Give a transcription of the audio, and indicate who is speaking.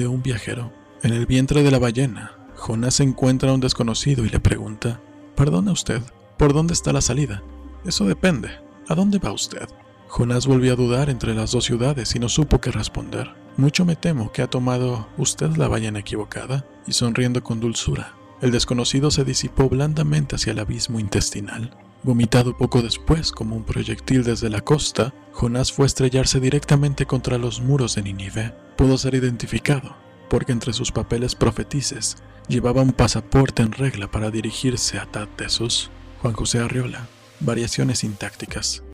Speaker 1: de un viajero. En el vientre de la ballena, Jonás encuentra a un desconocido y le pregunta, Perdone usted, ¿por dónde está la salida? Eso depende. ¿A dónde va usted? Jonás volvió a dudar entre las dos ciudades y no supo qué responder. Mucho me temo que ha tomado usted la ballena equivocada, y sonriendo con dulzura, el desconocido se disipó blandamente hacia el abismo intestinal. Vomitado poco después como un proyectil desde la costa, Jonás fue a estrellarse directamente contra los muros de Nínive. Pudo ser identificado, porque entre sus papeles profetices llevaba un pasaporte en regla para dirigirse a Tartessus. Juan José Arriola. Variaciones sintácticas.